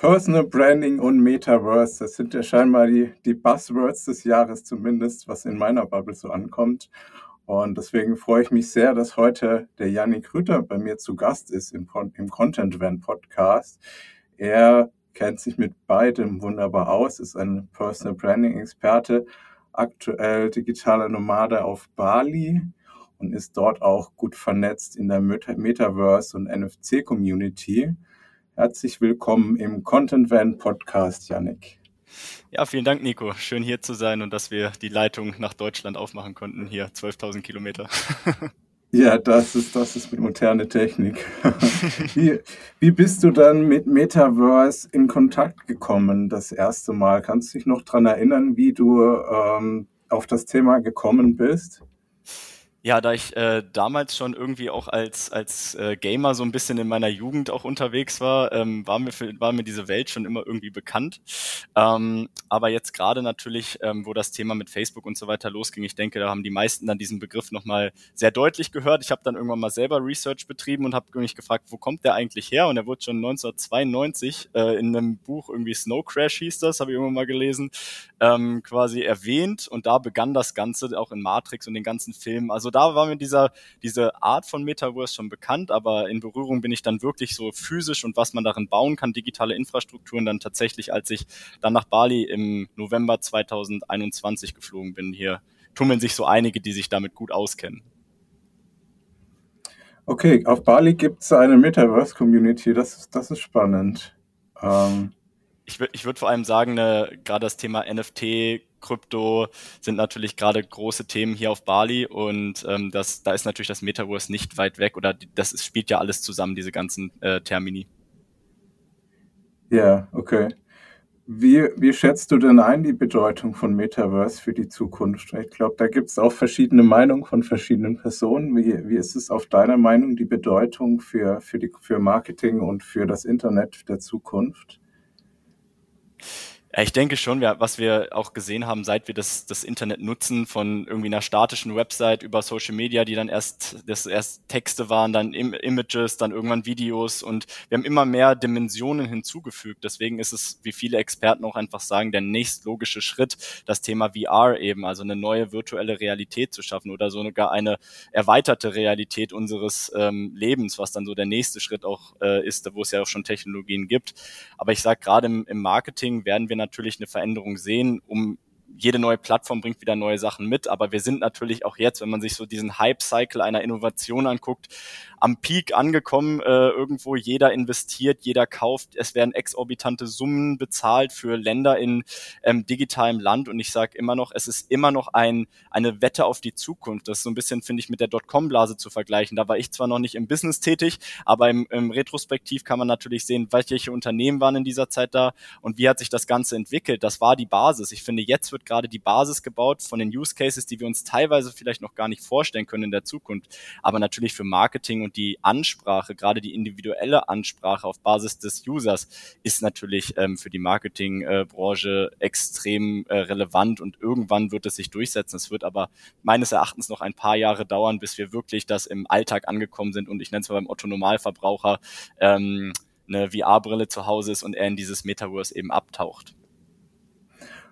Personal Branding und Metaverse, das sind ja scheinbar die, die Buzzwords des Jahres zumindest, was in meiner Bubble so ankommt. Und deswegen freue ich mich sehr, dass heute der Yannick Rütter bei mir zu Gast ist im, im Content Van Podcast. Er kennt sich mit beidem wunderbar aus, ist ein Personal Branding Experte, aktuell digitaler Nomade auf Bali und ist dort auch gut vernetzt in der Metaverse und NFC Community. Herzlich willkommen im Content Van Podcast, Yannick. Ja, vielen Dank, Nico. Schön hier zu sein und dass wir die Leitung nach Deutschland aufmachen konnten. Hier 12.000 Kilometer. Ja, das ist, das ist moderne Technik. wie, wie bist du dann mit Metaverse in Kontakt gekommen das erste Mal? Kannst du dich noch daran erinnern, wie du ähm, auf das Thema gekommen bist? Ja, da ich äh, damals schon irgendwie auch als, als äh, Gamer so ein bisschen in meiner Jugend auch unterwegs war, ähm, war, mir war mir diese Welt schon immer irgendwie bekannt. Ähm, aber jetzt gerade natürlich, ähm, wo das Thema mit Facebook und so weiter losging, ich denke, da haben die meisten dann diesen Begriff nochmal sehr deutlich gehört. Ich habe dann irgendwann mal selber Research betrieben und habe mich gefragt, wo kommt der eigentlich her? Und er wurde schon 1992 äh, in einem Buch, irgendwie Snow Crash hieß das, habe ich irgendwann mal gelesen, ähm, quasi erwähnt. Und da begann das Ganze auch in Matrix und den ganzen Filmen. Also da war mir dieser, diese Art von Metaverse schon bekannt, aber in Berührung bin ich dann wirklich so physisch und was man darin bauen kann, digitale Infrastrukturen, dann tatsächlich, als ich dann nach Bali im November 2021 geflogen bin. Hier tummeln sich so einige, die sich damit gut auskennen. Okay, auf Bali gibt es eine Metaverse-Community, das, das ist spannend. Ähm, ich würde ich würd vor allem sagen, ne, gerade das Thema NFT, Krypto sind natürlich gerade große Themen hier auf Bali und ähm, das, da ist natürlich das Metaverse nicht weit weg oder das ist, spielt ja alles zusammen, diese ganzen äh, Termini. Ja, okay. Wie, wie schätzt du denn ein die Bedeutung von Metaverse für die Zukunft? Ich glaube, da gibt es auch verschiedene Meinungen von verschiedenen Personen. Wie, wie ist es auf deiner Meinung die Bedeutung für, für, die, für Marketing und für das Internet der Zukunft? Ja, ich denke schon, was wir auch gesehen haben, seit wir das, das Internet nutzen, von irgendwie einer statischen Website über Social Media, die dann erst, das erst Texte waren, dann Im Images, dann irgendwann Videos und wir haben immer mehr Dimensionen hinzugefügt. Deswegen ist es, wie viele Experten auch einfach sagen, der nächstlogische Schritt, das Thema VR eben, also eine neue virtuelle Realität zu schaffen oder sogar eine erweiterte Realität unseres ähm, Lebens, was dann so der nächste Schritt auch äh, ist, wo es ja auch schon Technologien gibt. Aber ich sage gerade im, im Marketing werden wir natürlich eine Veränderung sehen, um jede neue Plattform bringt wieder neue Sachen mit, aber wir sind natürlich auch jetzt, wenn man sich so diesen Hype-Cycle einer Innovation anguckt, am Peak angekommen. Äh, irgendwo jeder investiert, jeder kauft. Es werden exorbitante Summen bezahlt für Länder in ähm, digitalem Land. Und ich sage immer noch, es ist immer noch ein, eine Wette auf die Zukunft. Das ist so ein bisschen, finde ich, mit der Dotcom-Blase zu vergleichen. Da war ich zwar noch nicht im Business tätig, aber im, im Retrospektiv kann man natürlich sehen, welche Unternehmen waren in dieser Zeit da und wie hat sich das Ganze entwickelt. Das war die Basis. Ich finde, jetzt wird gerade die Basis gebaut von den Use Cases, die wir uns teilweise vielleicht noch gar nicht vorstellen können in der Zukunft, aber natürlich für Marketing und die Ansprache, gerade die individuelle Ansprache auf Basis des Users ist natürlich ähm, für die Marketingbranche äh, extrem äh, relevant und irgendwann wird es sich durchsetzen. Es wird aber meines Erachtens noch ein paar Jahre dauern, bis wir wirklich das im Alltag angekommen sind und ich nenne es mal beim Otto Normalverbraucher ähm, eine VR-Brille zu Hause ist und er in dieses Metaverse eben abtaucht.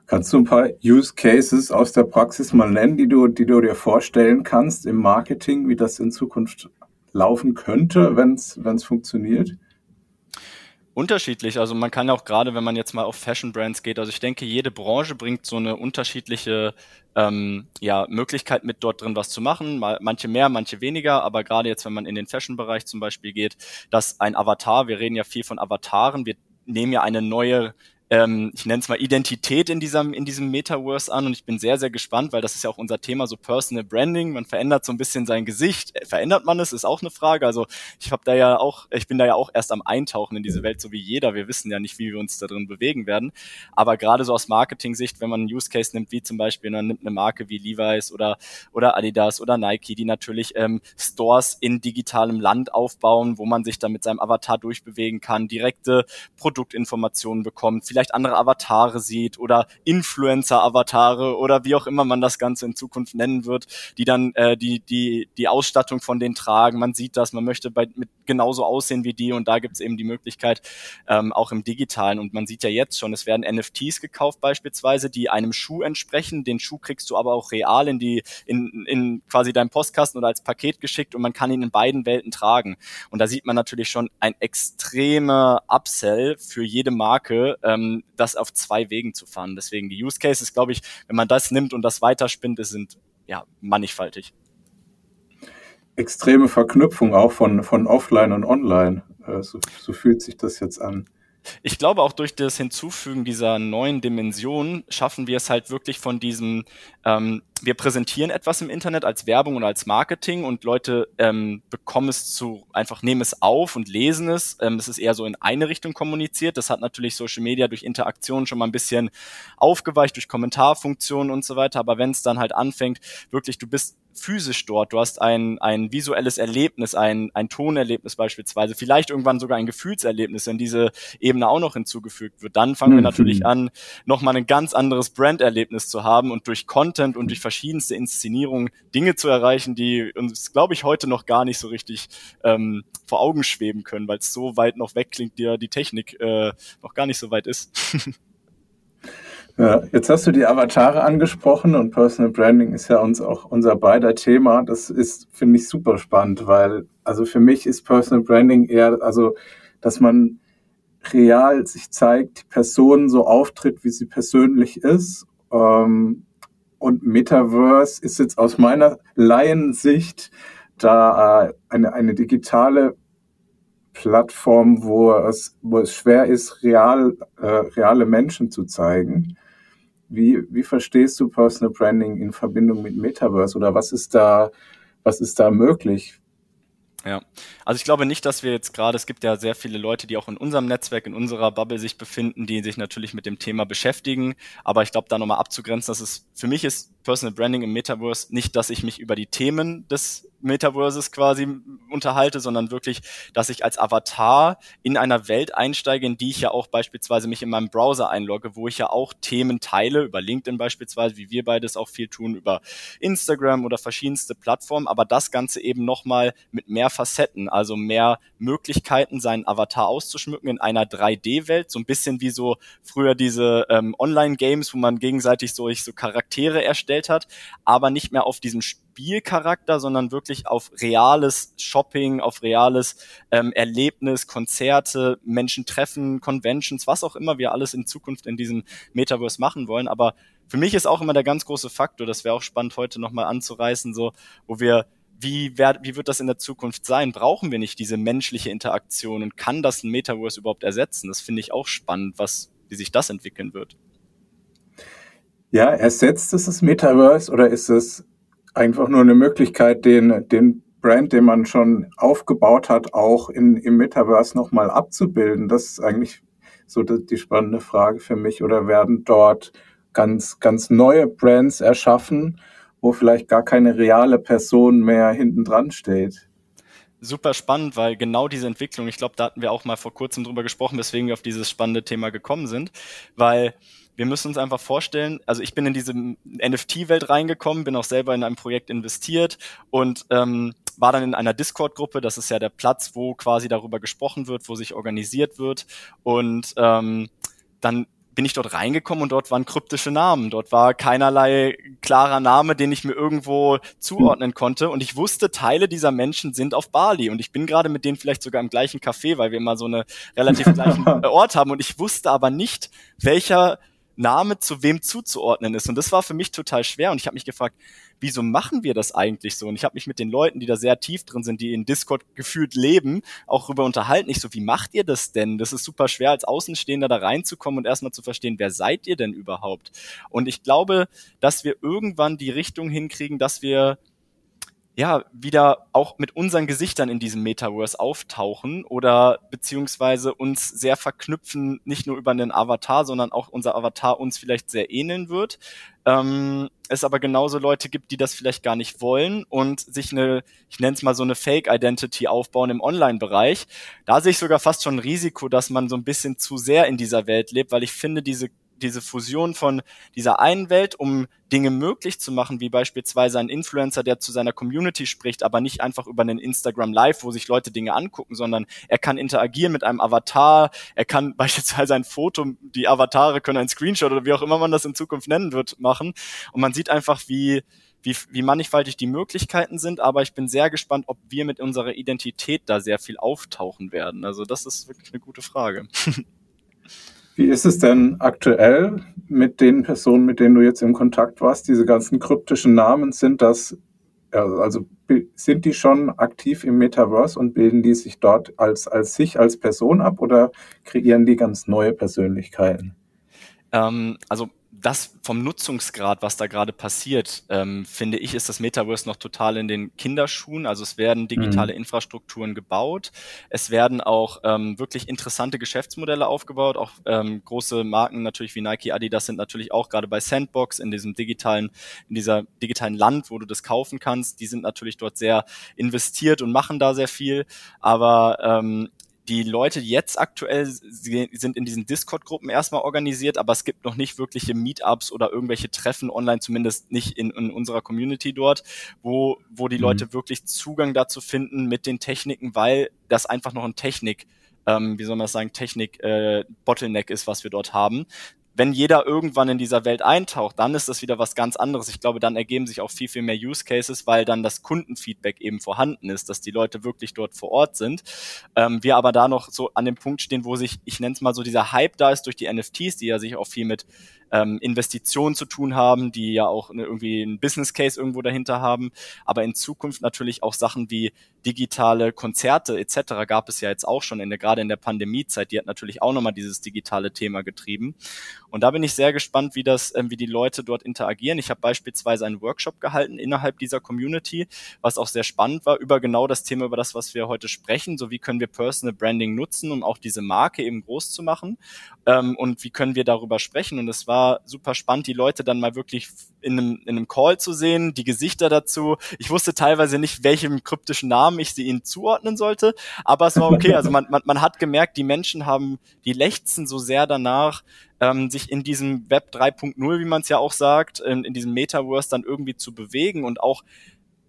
Kannst du ein paar Use Cases aus der Praxis mal nennen, die du, die du dir vorstellen kannst im Marketing, wie das in Zukunft laufen könnte, wenn es funktioniert? Unterschiedlich. Also man kann auch gerade, wenn man jetzt mal auf Fashion Brands geht, also ich denke, jede Branche bringt so eine unterschiedliche ähm, ja, Möglichkeit mit dort drin was zu machen. Mal, manche mehr, manche weniger, aber gerade jetzt, wenn man in den Fashion-Bereich zum Beispiel geht, dass ein Avatar, wir reden ja viel von Avataren, wir nehmen ja eine neue ähm, ich nenne es mal Identität in diesem, in diesem Metaverse an und ich bin sehr, sehr gespannt, weil das ist ja auch unser Thema, so Personal Branding. Man verändert so ein bisschen sein Gesicht. Äh, verändert man es, ist auch eine Frage. Also ich habe da ja auch, ich bin da ja auch erst am Eintauchen in diese Welt, so wie jeder. Wir wissen ja nicht, wie wir uns da drin bewegen werden. Aber gerade so aus Marketing-Sicht, wenn man einen Use Case nimmt, wie zum Beispiel, man nimmt eine Marke wie Levi's oder, oder Adidas oder Nike, die natürlich ähm, Stores in digitalem Land aufbauen, wo man sich dann mit seinem Avatar durchbewegen kann, direkte Produktinformationen bekommt, vielleicht andere Avatare sieht oder Influencer-Avatare oder wie auch immer man das Ganze in Zukunft nennen wird, die dann äh, die, die, die Ausstattung von denen tragen. Man sieht das, man möchte bei, mit genauso aussehen wie die und da gibt es eben die Möglichkeit, ähm, auch im Digitalen. Und man sieht ja jetzt schon, es werden NFTs gekauft beispielsweise, die einem Schuh entsprechen. Den Schuh kriegst du aber auch real in die, in, in quasi deinem Postkasten oder als Paket geschickt und man kann ihn in beiden Welten tragen. Und da sieht man natürlich schon ein extremer Upsell für jede Marke, ähm, das auf zwei Wegen zu fahren. Deswegen die Use Cases, glaube ich, wenn man das nimmt und das weiterspinnt, sind ja mannigfaltig extreme Verknüpfung auch von, von Offline und Online. Äh, so, so fühlt sich das jetzt an. Ich glaube, auch durch das Hinzufügen dieser neuen Dimension schaffen wir es halt wirklich von diesem, ähm, wir präsentieren etwas im Internet als Werbung und als Marketing und Leute ähm, bekommen es zu, einfach nehmen es auf und lesen es. Ähm, es ist eher so in eine Richtung kommuniziert. Das hat natürlich Social Media durch Interaktion schon mal ein bisschen aufgeweicht, durch Kommentarfunktionen und so weiter. Aber wenn es dann halt anfängt, wirklich, du bist physisch dort. Du hast ein, ein visuelles Erlebnis, ein, ein Tonerlebnis beispielsweise, vielleicht irgendwann sogar ein Gefühlserlebnis, wenn diese Ebene auch noch hinzugefügt wird. Dann fangen mhm. wir natürlich an, nochmal ein ganz anderes Branderlebnis zu haben und durch Content und durch verschiedenste Inszenierungen Dinge zu erreichen, die uns, glaube ich, heute noch gar nicht so richtig ähm, vor Augen schweben können, weil es so weit noch weg klingt, dir die Technik äh, noch gar nicht so weit ist. Ja, jetzt hast du die Avatare angesprochen und Personal Branding ist ja uns auch unser beider Thema. Das ist, finde ich, super spannend, weil, also für mich ist Personal Branding eher, also, dass man real sich zeigt, die Person so auftritt, wie sie persönlich ist. Ähm, und Metaverse ist jetzt aus meiner Laiensicht da äh, eine, eine digitale Plattform, wo es, wo es schwer ist, real, äh, reale Menschen zu zeigen. Wie, wie verstehst du Personal Branding in Verbindung mit Metaverse oder was ist da, was ist da möglich? Ja, also ich glaube nicht, dass wir jetzt gerade, es gibt ja sehr viele Leute, die auch in unserem Netzwerk, in unserer Bubble sich befinden, die sich natürlich mit dem Thema beschäftigen. Aber ich glaube, da nochmal abzugrenzen, dass es für mich ist Personal Branding im Metaverse nicht, dass ich mich über die Themen des Metaverses quasi unterhalte, sondern wirklich, dass ich als Avatar in einer Welt einsteige, in die ich ja auch beispielsweise mich in meinem Browser einlogge, wo ich ja auch Themen teile, über LinkedIn beispielsweise, wie wir beides auch viel tun, über Instagram oder verschiedenste Plattformen, aber das Ganze eben nochmal mit mehr Facetten, also mehr Möglichkeiten, seinen Avatar auszuschmücken in einer 3D-Welt, so ein bisschen wie so früher diese ähm, Online-Games, wo man gegenseitig so, so Charaktere erstellt hat, aber nicht mehr auf diesem Spielcharakter, sondern wirklich auf reales Shopping, auf reales ähm, Erlebnis, Konzerte, Menschen treffen, Conventions, was auch immer wir alles in Zukunft in diesem Metaverse machen wollen. Aber für mich ist auch immer der ganz große Faktor, das wäre auch spannend heute nochmal anzureißen, so, wo wir wie, wer, wie wird das in der Zukunft sein? Brauchen wir nicht diese menschliche Interaktion und kann das ein Metaverse überhaupt ersetzen? Das finde ich auch spannend, was, wie sich das entwickeln wird. Ja, ersetzt es das Metaverse oder ist es einfach nur eine Möglichkeit, den, den Brand, den man schon aufgebaut hat, auch in, im Metaverse nochmal abzubilden? Das ist eigentlich so die, spannende Frage für mich. Oder werden dort ganz, ganz neue Brands erschaffen, wo vielleicht gar keine reale Person mehr hinten dran steht? Super spannend, weil genau diese Entwicklung, ich glaube, da hatten wir auch mal vor kurzem drüber gesprochen, weswegen wir auf dieses spannende Thema gekommen sind, weil wir müssen uns einfach vorstellen, also ich bin in diese NFT-Welt reingekommen, bin auch selber in einem Projekt investiert und ähm, war dann in einer Discord-Gruppe, das ist ja der Platz, wo quasi darüber gesprochen wird, wo sich organisiert wird. Und ähm, dann bin ich dort reingekommen und dort waren kryptische Namen. Dort war keinerlei klarer Name, den ich mir irgendwo zuordnen konnte. Und ich wusste, Teile dieser Menschen sind auf Bali. Und ich bin gerade mit denen vielleicht sogar im gleichen Café, weil wir immer so eine relativ gleichen Ort haben. Und ich wusste aber nicht, welcher Name zu wem zuzuordnen ist. Und das war für mich total schwer. Und ich habe mich gefragt, wieso machen wir das eigentlich so? Und ich habe mich mit den Leuten, die da sehr tief drin sind, die in Discord gefühlt leben, auch darüber unterhalten. Ich so, wie macht ihr das denn? Das ist super schwer, als Außenstehender da reinzukommen und erstmal zu verstehen, wer seid ihr denn überhaupt? Und ich glaube, dass wir irgendwann die Richtung hinkriegen, dass wir ja, wieder auch mit unseren Gesichtern in diesem Metaverse auftauchen oder beziehungsweise uns sehr verknüpfen, nicht nur über einen Avatar, sondern auch unser Avatar uns vielleicht sehr ähneln wird. Ähm, es aber genauso Leute gibt, die das vielleicht gar nicht wollen und sich eine, ich nenne es mal so eine Fake-Identity aufbauen im Online-Bereich. Da sehe ich sogar fast schon ein Risiko, dass man so ein bisschen zu sehr in dieser Welt lebt, weil ich finde, diese diese Fusion von dieser einen Welt, um Dinge möglich zu machen, wie beispielsweise ein Influencer, der zu seiner Community spricht, aber nicht einfach über einen Instagram Live, wo sich Leute Dinge angucken, sondern er kann interagieren mit einem Avatar, er kann beispielsweise ein Foto, die Avatare können ein Screenshot oder wie auch immer man das in Zukunft nennen wird, machen. Und man sieht einfach, wie, wie, wie mannigfaltig die Möglichkeiten sind, aber ich bin sehr gespannt, ob wir mit unserer Identität da sehr viel auftauchen werden. Also das ist wirklich eine gute Frage. Wie ist es denn aktuell mit den Personen, mit denen du jetzt im Kontakt warst? Diese ganzen kryptischen Namen, sind das, also sind die schon aktiv im Metaverse und bilden die sich dort als, als sich, als Person ab oder kreieren die ganz neue Persönlichkeiten? Ähm, also das vom Nutzungsgrad, was da gerade passiert, ähm, finde ich, ist das Metaverse noch total in den Kinderschuhen. Also es werden digitale mhm. Infrastrukturen gebaut. Es werden auch ähm, wirklich interessante Geschäftsmodelle aufgebaut. Auch ähm, große Marken natürlich wie Nike, Adidas sind natürlich auch gerade bei Sandbox in diesem digitalen, in dieser digitalen Land, wo du das kaufen kannst. Die sind natürlich dort sehr investiert und machen da sehr viel. Aber ähm, die Leute jetzt aktuell sind in diesen Discord-Gruppen erstmal organisiert, aber es gibt noch nicht wirkliche Meetups oder irgendwelche Treffen online, zumindest nicht in, in unserer Community dort, wo, wo die mhm. Leute wirklich Zugang dazu finden mit den Techniken, weil das einfach noch ein Technik, ähm, wie soll man das sagen, Technik-Bottleneck äh, ist, was wir dort haben wenn jeder irgendwann in dieser Welt eintaucht, dann ist das wieder was ganz anderes. Ich glaube, dann ergeben sich auch viel, viel mehr Use Cases, weil dann das Kundenfeedback eben vorhanden ist, dass die Leute wirklich dort vor Ort sind. Ähm, wir aber da noch so an dem Punkt stehen, wo sich, ich nenne es mal so, dieser Hype da ist durch die NFTs, die ja sich auch viel mit ähm, Investitionen zu tun haben, die ja auch eine, irgendwie ein Business Case irgendwo dahinter haben, aber in Zukunft natürlich auch Sachen wie digitale Konzerte etc. gab es ja jetzt auch schon in der gerade in der Pandemiezeit, die hat natürlich auch nochmal dieses digitale Thema getrieben. Und da bin ich sehr gespannt, wie das ähm, wie die Leute dort interagieren. Ich habe beispielsweise einen Workshop gehalten innerhalb dieser Community, was auch sehr spannend war über genau das Thema über das, was wir heute sprechen, so wie können wir Personal Branding nutzen, um auch diese Marke eben groß zu machen? Ähm, und wie können wir darüber sprechen? Und es war war super spannend, die Leute dann mal wirklich in einem, in einem Call zu sehen, die Gesichter dazu. Ich wusste teilweise nicht, welchem kryptischen Namen ich sie ihnen zuordnen sollte, aber es war okay. Also man, man, man hat gemerkt, die Menschen haben, die lechzen so sehr danach, ähm, sich in diesem Web 3.0, wie man es ja auch sagt, in, in diesem Metaverse dann irgendwie zu bewegen und auch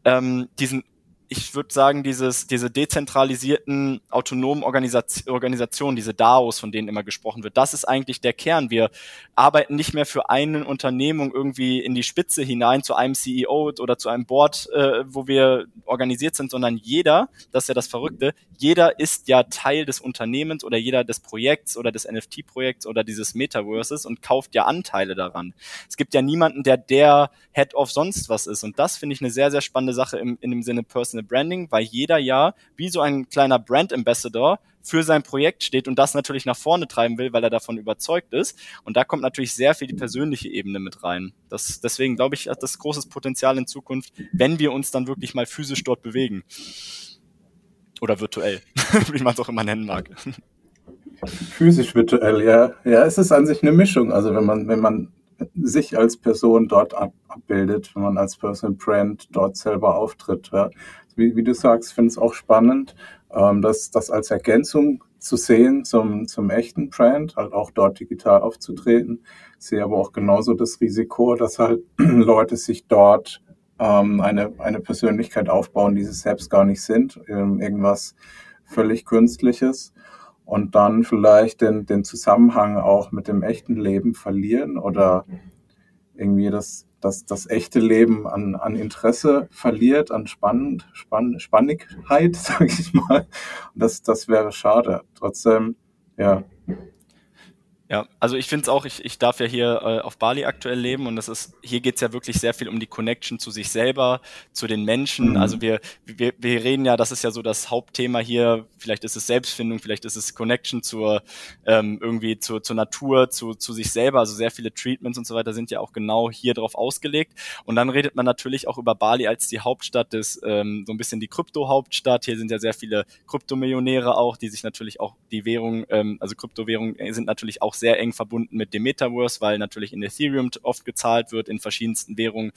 ähm, diesen ich würde sagen, dieses, diese dezentralisierten autonomen Organisation, Organisationen, diese DAOs, von denen immer gesprochen wird, das ist eigentlich der Kern. Wir arbeiten nicht mehr für eine Unternehmung irgendwie in die Spitze hinein zu einem CEO oder zu einem Board, äh, wo wir organisiert sind, sondern jeder, das ist ja das Verrückte, jeder ist ja Teil des Unternehmens oder jeder des Projekts oder des NFT-Projekts oder dieses Metaverses und kauft ja Anteile daran. Es gibt ja niemanden, der der Head of sonst was ist. Und das finde ich eine sehr, sehr spannende Sache im, in dem Sinne Personal Personal Branding, weil jeder ja wie so ein kleiner Brand Ambassador für sein Projekt steht und das natürlich nach vorne treiben will, weil er davon überzeugt ist. Und da kommt natürlich sehr viel die persönliche Ebene mit rein. Das, deswegen glaube ich, hat das großes Potenzial in Zukunft, wenn wir uns dann wirklich mal physisch dort bewegen. Oder virtuell, wie man es auch immer nennen mag. Physisch virtuell, ja. Ja, es ist an sich eine Mischung. Also wenn man, wenn man sich als Person dort ab, abbildet, wenn man als Personal Brand dort selber auftritt. Ja wie, wie du sagst, finde es auch spannend, ähm, das, das als Ergänzung zu sehen zum, zum echten Brand, halt auch dort digital aufzutreten. Ich sehe aber auch genauso das Risiko, dass halt Leute sich dort ähm, eine, eine Persönlichkeit aufbauen, die sie selbst gar nicht sind, ähm, irgendwas völlig Künstliches und dann vielleicht den, den Zusammenhang auch mit dem echten Leben verlieren oder irgendwie das dass das echte Leben an, an Interesse verliert, an Spannend, Spann, Spannigkeit, sage ich mal. Und das, das wäre schade. Trotzdem, ja. Ja, also ich finde es auch, ich, ich darf ja hier äh, auf Bali aktuell leben und das ist, hier geht's ja wirklich sehr viel um die Connection zu sich selber, zu den Menschen. Mhm. Also wir, wir, wir reden ja, das ist ja so das Hauptthema hier, vielleicht ist es Selbstfindung, vielleicht ist es Connection zur ähm, irgendwie zur, zur Natur, zu, zu sich selber. Also sehr viele Treatments und so weiter sind ja auch genau hier drauf ausgelegt. Und dann redet man natürlich auch über Bali als die Hauptstadt des, ähm, so ein bisschen die Krypto-Hauptstadt. Hier sind ja sehr viele Kryptomillionäre auch, die sich natürlich auch die Währung, ähm, also Kryptowährungen sind natürlich auch sehr eng verbunden mit dem Metaverse, weil natürlich in Ethereum oft gezahlt wird, in verschiedensten Währungen.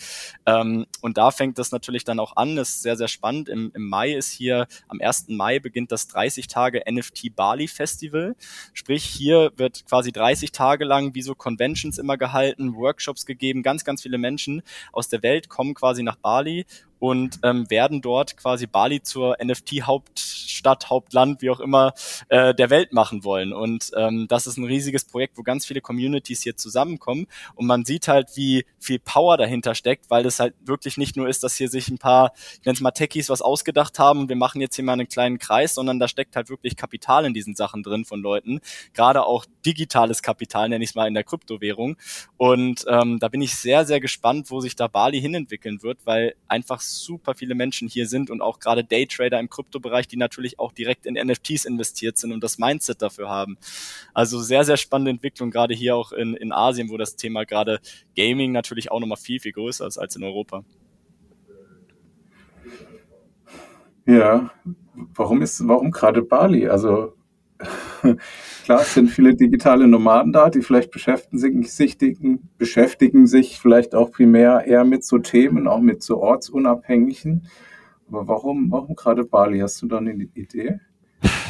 Ähm, und da fängt das natürlich dann auch an, das ist sehr, sehr spannend. Im, Im Mai ist hier, am 1. Mai beginnt das 30 Tage NFT Bali Festival. Sprich, hier wird quasi 30 Tage lang wie so Conventions immer gehalten, Workshops gegeben, ganz, ganz viele Menschen aus der Welt kommen quasi nach Bali und ähm, werden dort quasi Bali zur NFT-Hauptstadt, Hauptland, wie auch immer, äh, der Welt machen wollen. Und ähm, das ist ein riesiges Projekt, wo ganz viele Communities hier zusammenkommen. Und man sieht halt, wie viel Power dahinter steckt, weil es halt wirklich nicht nur ist, dass hier sich ein paar, ich nenne es mal Techies, was ausgedacht haben, wir machen jetzt hier mal einen kleinen Kreis, sondern da steckt halt wirklich Kapital in diesen Sachen drin von Leuten. Gerade auch digitales Kapital, nenne ich es mal in der Kryptowährung. Und ähm, da bin ich sehr, sehr gespannt, wo sich da Bali hinentwickeln wird, weil einfach super viele Menschen hier sind und auch gerade Daytrader im Kryptobereich, die natürlich auch direkt in NFTs investiert sind und das Mindset dafür haben. Also sehr, sehr spannende Entwicklung, gerade hier auch in, in Asien, wo das Thema gerade Gaming natürlich auch nochmal viel, viel größer ist als in Europa. Ja, warum ist, warum gerade Bali? Also Klar, es sind viele digitale Nomaden da, die vielleicht beschäftigen sich, beschäftigen sich vielleicht auch primär eher mit so Themen, auch mit so ortsunabhängigen. Aber warum, warum gerade Bali? Hast du da eine Idee?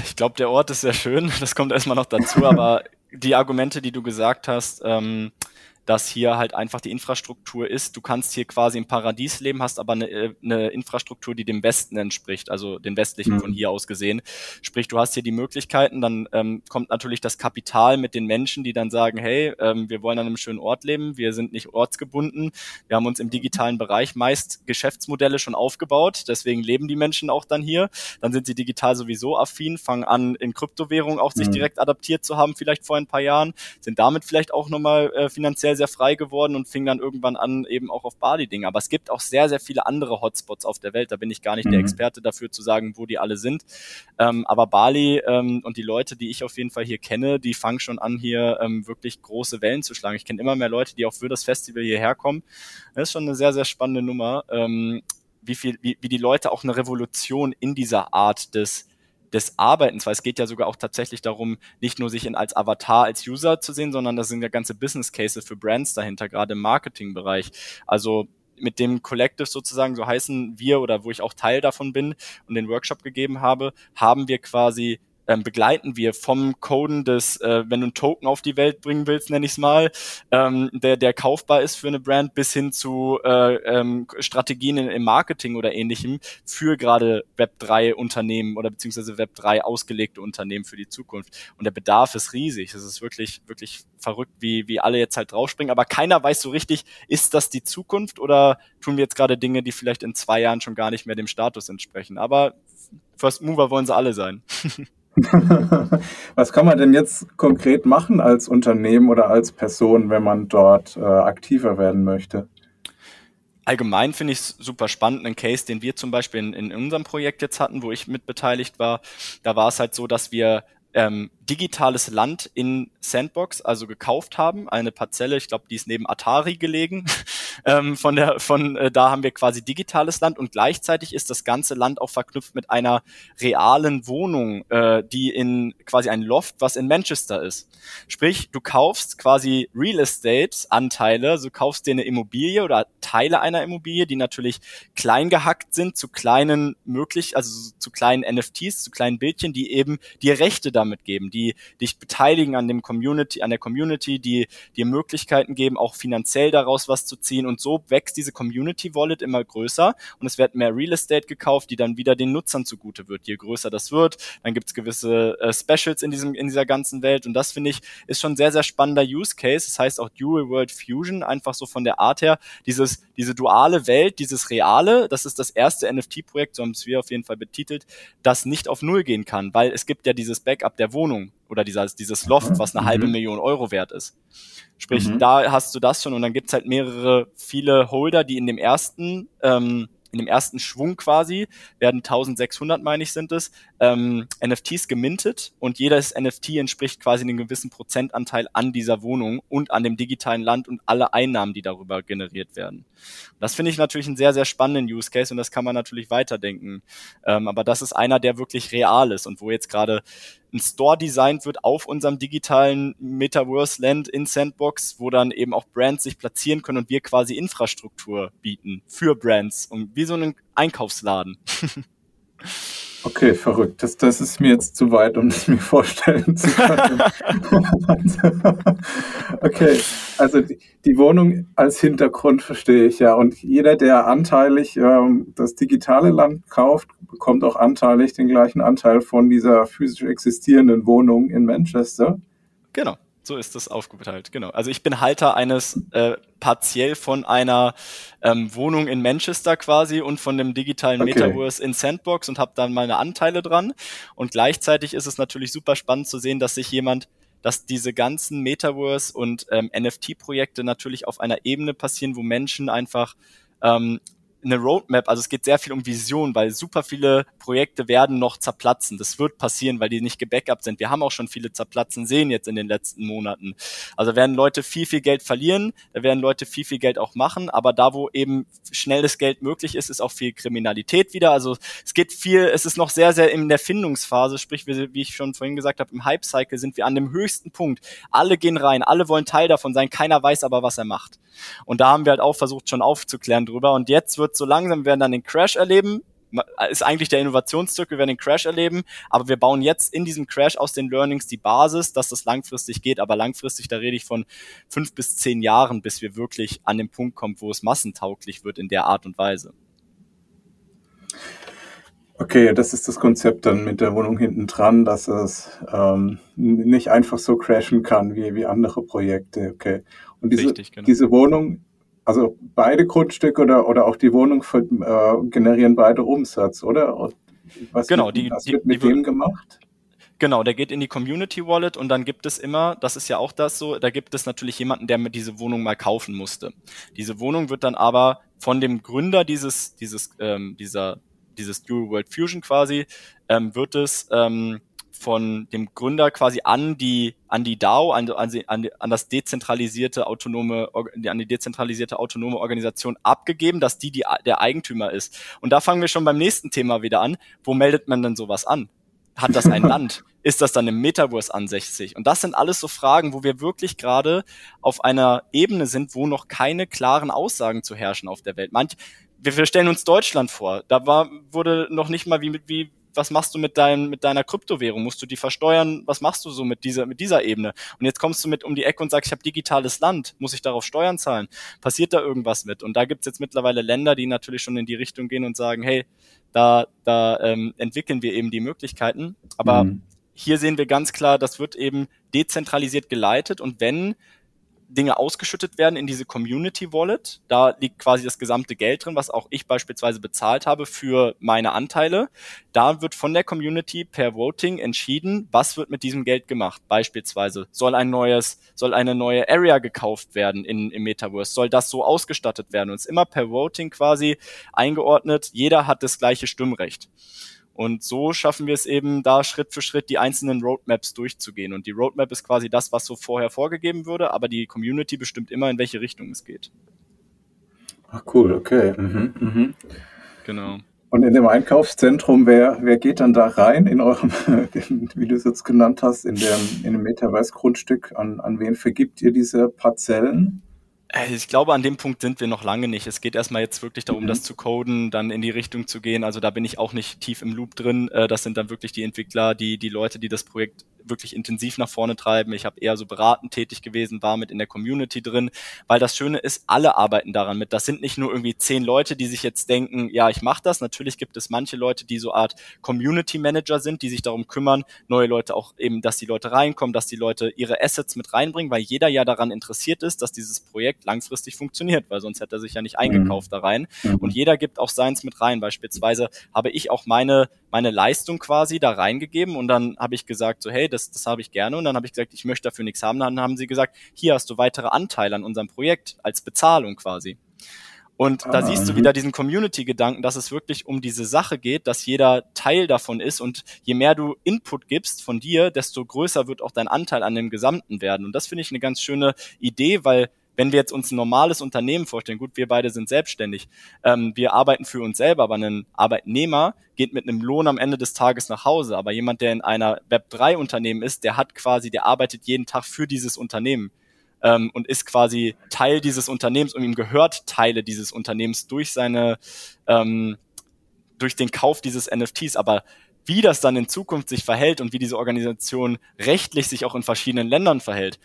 Ich glaube, der Ort ist sehr schön. Das kommt erstmal noch dazu, aber die Argumente, die du gesagt hast, ähm, dass hier halt einfach die Infrastruktur ist. Du kannst hier quasi im Paradies leben, hast aber eine, äh, eine Infrastruktur, die dem Westen entspricht, also den westlichen mhm. von hier aus gesehen. Sprich, du hast hier die Möglichkeiten, dann ähm, kommt natürlich das Kapital mit den Menschen, die dann sagen, hey, ähm, wir wollen an einem schönen Ort leben, wir sind nicht ortsgebunden, wir haben uns im digitalen Bereich meist Geschäftsmodelle schon aufgebaut, deswegen leben die Menschen auch dann hier. Dann sind sie digital sowieso affin, fangen an, in Kryptowährung auch sich mhm. direkt adaptiert zu haben, vielleicht vor ein paar Jahren, sind damit vielleicht auch nochmal äh, finanziell sehr, sehr frei geworden und fing dann irgendwann an, eben auch auf Bali-Dinge. Aber es gibt auch sehr, sehr viele andere Hotspots auf der Welt. Da bin ich gar nicht mhm. der Experte dafür zu sagen, wo die alle sind. Ähm, aber Bali ähm, und die Leute, die ich auf jeden Fall hier kenne, die fangen schon an, hier ähm, wirklich große Wellen zu schlagen. Ich kenne immer mehr Leute, die auch für das Festival hierher kommen. Das ist schon eine sehr, sehr spannende Nummer. Ähm, wie viel, wie, wie die Leute auch eine Revolution in dieser Art des des Arbeitens, weil es geht ja sogar auch tatsächlich darum, nicht nur sich in, als Avatar, als User zu sehen, sondern das sind ja ganze Business Cases für Brands dahinter, gerade im Marketingbereich. Also mit dem Collective sozusagen, so heißen wir oder wo ich auch Teil davon bin und den Workshop gegeben habe, haben wir quasi ähm, begleiten wir vom Coden des, äh, wenn du einen Token auf die Welt bringen willst, nenne ich es mal, ähm, der, der kaufbar ist für eine Brand, bis hin zu äh, ähm, Strategien im Marketing oder ähnlichem für gerade Web3 Unternehmen oder beziehungsweise Web3 ausgelegte Unternehmen für die Zukunft. Und der Bedarf ist riesig. Es ist wirklich, wirklich verrückt, wie, wie alle jetzt halt draufspringen. Aber keiner weiß so richtig, ist das die Zukunft oder tun wir jetzt gerade Dinge, die vielleicht in zwei Jahren schon gar nicht mehr dem Status entsprechen. Aber First Mover wollen sie alle sein. Was kann man denn jetzt konkret machen als Unternehmen oder als Person, wenn man dort äh, aktiver werden möchte? Allgemein finde ich es super spannend, einen Case, den wir zum Beispiel in, in unserem Projekt jetzt hatten, wo ich mit beteiligt war. Da war es halt so, dass wir ähm, digitales Land in Sandbox, also gekauft haben, eine Parzelle, ich glaube, die ist neben Atari gelegen. ähm, von der, von äh, da haben wir quasi digitales Land und gleichzeitig ist das ganze Land auch verknüpft mit einer realen Wohnung, äh, die in quasi ein Loft, was in Manchester ist. Sprich, du kaufst quasi Real Estate Anteile, so kaufst dir eine Immobilie oder Teile einer Immobilie, die natürlich klein gehackt sind zu kleinen möglich, also zu kleinen NFTs, zu kleinen Bildchen, die eben dir Rechte damit geben, die dich beteiligen an dem Community, an der Community, die dir Möglichkeiten geben, auch finanziell daraus was zu ziehen und so wächst diese Community Wallet immer größer und es wird mehr Real Estate gekauft, die dann wieder den Nutzern zugute wird. Je größer das wird, dann gibt es gewisse äh, Specials in diesem in dieser ganzen Welt und das finde ich ist schon sehr sehr spannender Use Case. Das heißt auch Dual World Fusion einfach so von der Art her dieses diese duale Welt, dieses reale, das ist das erste NFT Projekt, so haben es wir auf jeden Fall betitelt, das nicht auf null gehen kann, weil es gibt ja dieses Backup der Wohnung Wohnung oder dieses, dieses Loft, was eine mhm. halbe Million Euro wert ist. Sprich, mhm. da hast du das schon und dann gibt's halt mehrere, viele Holder, die in dem ersten ähm, in dem ersten Schwung quasi werden 1600, meine ich, sind es, ähm, NFTs gemintet und jedes NFT entspricht quasi einem gewissen Prozentanteil an dieser Wohnung und an dem digitalen Land und alle Einnahmen, die darüber generiert werden. Das finde ich natürlich einen sehr, sehr spannenden Use Case und das kann man natürlich weiterdenken. Ähm, aber das ist einer, der wirklich real ist und wo jetzt gerade ein Store designt wird auf unserem digitalen Metaverse-Land in Sandbox, wo dann eben auch Brands sich platzieren können und wir quasi Infrastruktur bieten für Brands und wie so einen Einkaufsladen. Okay, verrückt. Das, das ist mir jetzt zu weit, um es mir vorstellen zu können. okay, also die, die, Wohnung als Hintergrund verstehe ich ja. Und jeder, der anteilig ähm, das digitale Land kauft, bekommt auch anteilig den gleichen Anteil von dieser physisch existierenden Wohnung in Manchester. Genau. So ist das aufgeteilt, genau. Also ich bin Halter eines äh, partiell von einer ähm, Wohnung in Manchester quasi und von dem digitalen okay. Metaverse in Sandbox und habe dann meine Anteile dran. Und gleichzeitig ist es natürlich super spannend zu sehen, dass sich jemand dass diese ganzen Metaverse und ähm, NFT-Projekte natürlich auf einer Ebene passieren, wo Menschen einfach ähm, eine Roadmap, also es geht sehr viel um Vision, weil super viele Projekte werden noch zerplatzen. Das wird passieren, weil die nicht gebackupt sind. Wir haben auch schon viele zerplatzen sehen jetzt in den letzten Monaten. Also werden Leute viel, viel Geld verlieren, da werden Leute viel, viel Geld auch machen, aber da, wo eben schnelles Geld möglich ist, ist auch viel Kriminalität wieder. Also es geht viel, es ist noch sehr, sehr in der Findungsphase, sprich, wie, ich schon vorhin gesagt habe, im Hype-Cycle sind wir an dem höchsten Punkt. Alle gehen rein, alle wollen Teil davon sein, keiner weiß aber, was er macht. Und da haben wir halt auch versucht, schon aufzuklären drüber. Und jetzt wird so langsam, wir werden dann den Crash erleben, ist eigentlich der Innovationszirkel, wir werden den Crash erleben, aber wir bauen jetzt in diesem Crash aus den Learnings die Basis, dass das langfristig geht, aber langfristig, da rede ich von fünf bis zehn Jahren, bis wir wirklich an den Punkt kommen, wo es massentauglich wird in der Art und Weise. Okay, das ist das Konzept dann mit der Wohnung hinten dran, dass es ähm, nicht einfach so crashen kann wie, wie andere Projekte. Okay. Und diese, Richtig, genau. diese Wohnung, also beide Grundstücke oder, oder auch die Wohnung für, äh, generieren beide Umsatz, oder? Was genau, wird, die, was die, wird mit die, dem gemacht? Genau, der geht in die Community Wallet und dann gibt es immer, das ist ja auch das so, da gibt es natürlich jemanden, der mir diese Wohnung mal kaufen musste. Diese Wohnung wird dann aber von dem Gründer dieses, dieses, ähm, dieser, dieses Dual World Fusion quasi, ähm, wird es ähm, von dem Gründer quasi an die an die DAO, an, an, an das dezentralisierte autonome an die dezentralisierte autonome Organisation abgegeben, dass die, die der Eigentümer ist. Und da fangen wir schon beim nächsten Thema wieder an. Wo meldet man denn sowas an? Hat das ein Land? Ist das dann im Metaverse ansässig? Und das sind alles so Fragen, wo wir wirklich gerade auf einer Ebene sind, wo noch keine klaren Aussagen zu herrschen auf der Welt. Manch, wir, wir stellen uns Deutschland vor. Da war, wurde noch nicht mal wie, wie, was machst du mit, dein, mit deiner Kryptowährung? Musst du die versteuern? Was machst du so mit dieser, mit dieser Ebene? Und jetzt kommst du mit um die Ecke und sagst, ich habe digitales Land, muss ich darauf Steuern zahlen? Passiert da irgendwas mit? Und da gibt's jetzt mittlerweile Länder, die natürlich schon in die Richtung gehen und sagen, hey, da, da ähm, entwickeln wir eben die Möglichkeiten. Aber mhm. hier sehen wir ganz klar, das wird eben dezentralisiert geleitet und wenn Dinge ausgeschüttet werden in diese Community Wallet. Da liegt quasi das gesamte Geld drin, was auch ich beispielsweise bezahlt habe für meine Anteile. Da wird von der Community per Voting entschieden, was wird mit diesem Geld gemacht. Beispielsweise soll ein neues, soll eine neue Area gekauft werden in, im Metaverse, soll das so ausgestattet werden und es ist immer per Voting quasi eingeordnet. Jeder hat das gleiche Stimmrecht. Und so schaffen wir es eben, da Schritt für Schritt die einzelnen Roadmaps durchzugehen. Und die Roadmap ist quasi das, was so vorher vorgegeben würde, aber die Community bestimmt immer, in welche Richtung es geht. Ach cool, okay. Mhm, mhm. Genau. Und in dem Einkaufszentrum, wer, wer geht dann da rein in eurem, wie du es jetzt genannt hast, in dem, in dem Metaverse-Grundstück? An, an wen vergibt ihr diese Parzellen? Äh, ich glaube, an dem Punkt sind wir noch lange nicht. Es geht erstmal jetzt wirklich darum, mhm. das zu coden, dann in die Richtung zu gehen. Also da bin ich auch nicht tief im Loop drin. Äh, das sind dann wirklich die Entwickler, die, die Leute, die das Projekt wirklich intensiv nach vorne treiben. Ich habe eher so beratend tätig gewesen, war mit in der Community drin, weil das Schöne ist, alle arbeiten daran mit. Das sind nicht nur irgendwie zehn Leute, die sich jetzt denken, ja, ich mache das. Natürlich gibt es manche Leute, die so Art Community Manager sind, die sich darum kümmern, neue Leute auch eben, dass die Leute reinkommen, dass die Leute ihre Assets mit reinbringen, weil jeder ja daran interessiert ist, dass dieses Projekt langfristig funktioniert, weil sonst hätte er sich ja nicht eingekauft mhm. da rein. Mhm. Und jeder gibt auch seins mit rein. Beispielsweise habe ich auch meine meine Leistung quasi da reingegeben und dann habe ich gesagt, so hey, das, das habe ich gerne. Und dann habe ich gesagt, ich möchte dafür nichts haben. Dann haben sie gesagt, hier hast du weitere Anteile an unserem Projekt als Bezahlung quasi. Und da ah, siehst du mhm. wieder diesen Community-Gedanken, dass es wirklich um diese Sache geht, dass jeder Teil davon ist und je mehr du Input gibst von dir, desto größer wird auch dein Anteil an dem Gesamten werden. Und das finde ich eine ganz schöne Idee, weil wenn wir jetzt uns ein normales Unternehmen vorstellen, gut, wir beide sind selbstständig, ähm, wir arbeiten für uns selber, aber ein Arbeitnehmer geht mit einem Lohn am Ende des Tages nach Hause. Aber jemand, der in einer Web3-Unternehmen ist, der hat quasi, der arbeitet jeden Tag für dieses Unternehmen ähm, und ist quasi Teil dieses Unternehmens und ihm gehört Teile dieses Unternehmens durch seine, ähm, durch den Kauf dieses NFTs. Aber wie das dann in Zukunft sich verhält und wie diese Organisation rechtlich sich auch in verschiedenen Ländern verhält,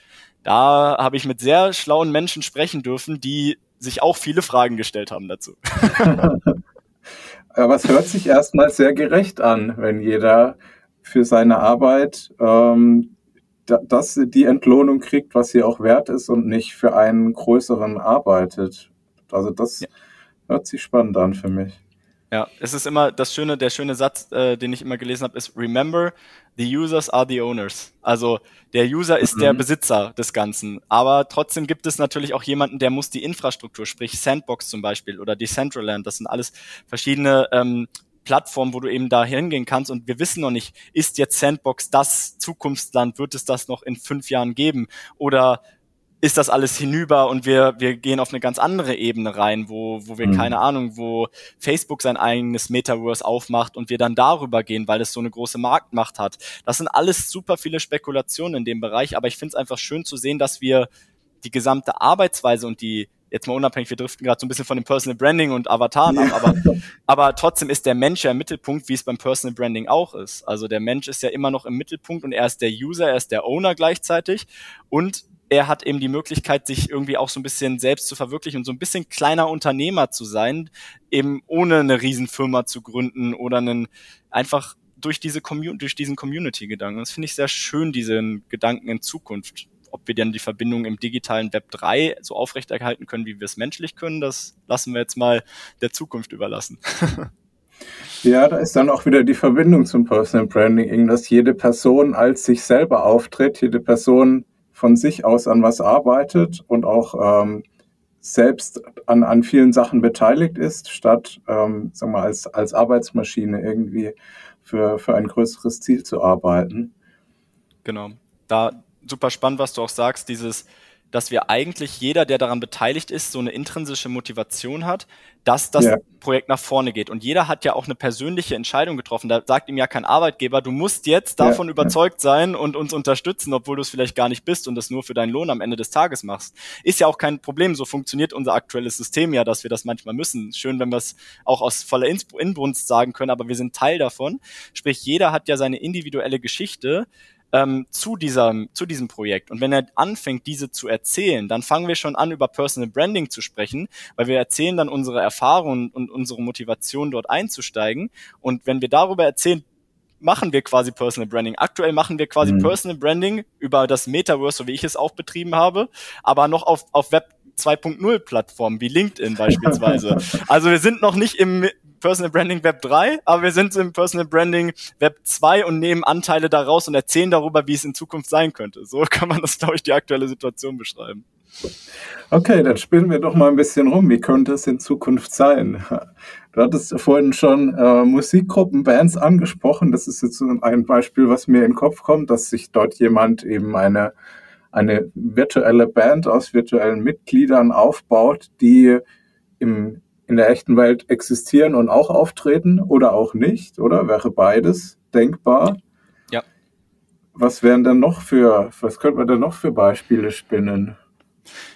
da habe ich mit sehr schlauen Menschen sprechen dürfen, die sich auch viele Fragen gestellt haben dazu. Aber es hört sich erstmal sehr gerecht an, wenn jeder für seine Arbeit ähm, dass die Entlohnung kriegt, was sie auch wert ist und nicht für einen größeren arbeitet. Also das ja. hört sich spannend an für mich. Ja, es ist immer das schöne, der schöne Satz, äh, den ich immer gelesen habe, ist Remember, the users are the owners. Also der User ist mhm. der Besitzer des Ganzen. Aber trotzdem gibt es natürlich auch jemanden, der muss die Infrastruktur, sprich Sandbox zum Beispiel oder Decentraland, das sind alles verschiedene ähm, Plattform, wo du eben da hingehen kannst. Und wir wissen noch nicht, ist jetzt Sandbox das Zukunftsland? Wird es das noch in fünf Jahren geben? Oder ist das alles hinüber und wir, wir gehen auf eine ganz andere Ebene rein, wo, wo wir, mhm. keine Ahnung, wo Facebook sein eigenes Metaverse aufmacht und wir dann darüber gehen, weil es so eine große Marktmacht hat. Das sind alles super viele Spekulationen in dem Bereich, aber ich finde es einfach schön zu sehen, dass wir die gesamte Arbeitsweise und die, jetzt mal unabhängig, wir driften gerade so ein bisschen von dem Personal Branding und Avataren ja. ab, aber, aber trotzdem ist der Mensch ja im Mittelpunkt, wie es beim Personal Branding auch ist. Also der Mensch ist ja immer noch im Mittelpunkt und er ist der User, er ist der Owner gleichzeitig und er hat eben die Möglichkeit, sich irgendwie auch so ein bisschen selbst zu verwirklichen und so ein bisschen kleiner Unternehmer zu sein, eben ohne eine Riesenfirma zu gründen oder einen einfach durch diese Commun durch diesen Community-Gedanken. Das finde ich sehr schön, diesen Gedanken in Zukunft ob wir dann die Verbindung im digitalen Web 3 so aufrechterhalten können, wie wir es menschlich können, das lassen wir jetzt mal der Zukunft überlassen. Ja, da ist dann auch wieder die Verbindung zum Personal Branding, dass jede Person als sich selber auftritt, jede Person von sich aus an was arbeitet und auch ähm, selbst an, an vielen Sachen beteiligt ist, statt ähm, sagen wir, als, als Arbeitsmaschine irgendwie für, für ein größeres Ziel zu arbeiten. Genau. Da, super spannend, was du auch sagst, dieses, dass wir eigentlich jeder, der daran beteiligt ist, so eine intrinsische Motivation hat, dass das ja. Projekt nach vorne geht. Und jeder hat ja auch eine persönliche Entscheidung getroffen. Da sagt ihm ja kein Arbeitgeber, du musst jetzt davon ja. überzeugt sein und uns unterstützen, obwohl du es vielleicht gar nicht bist und das nur für deinen Lohn am Ende des Tages machst. Ist ja auch kein Problem. So funktioniert unser aktuelles System ja, dass wir das manchmal müssen. Schön, wenn wir es auch aus voller Inbrunst sagen können, aber wir sind Teil davon. Sprich, jeder hat ja seine individuelle Geschichte ähm, zu, diesem, zu diesem Projekt. Und wenn er anfängt, diese zu erzählen, dann fangen wir schon an, über Personal Branding zu sprechen, weil wir erzählen dann unsere Erfahrungen und unsere Motivation, dort einzusteigen. Und wenn wir darüber erzählen, machen wir quasi Personal Branding. Aktuell machen wir quasi mhm. Personal Branding über das Metaverse, so wie ich es auch betrieben habe, aber noch auf, auf Web 2.0 Plattformen wie LinkedIn beispielsweise. also wir sind noch nicht im Personal Branding Web 3, aber wir sind im Personal Branding Web 2 und nehmen Anteile daraus und erzählen darüber, wie es in Zukunft sein könnte. So kann man das, glaube ich, die aktuelle Situation beschreiben. Okay, dann spielen wir doch mal ein bisschen rum. Wie könnte es in Zukunft sein? Du hattest vorhin schon äh, Musikgruppen, Bands angesprochen. Das ist jetzt ein Beispiel, was mir in den Kopf kommt, dass sich dort jemand eben eine, eine virtuelle Band aus virtuellen Mitgliedern aufbaut, die im in der echten Welt existieren und auch auftreten oder auch nicht, oder? Wäre beides denkbar? Ja. Was wären denn noch für, was könnte man denn noch für Beispiele spinnen?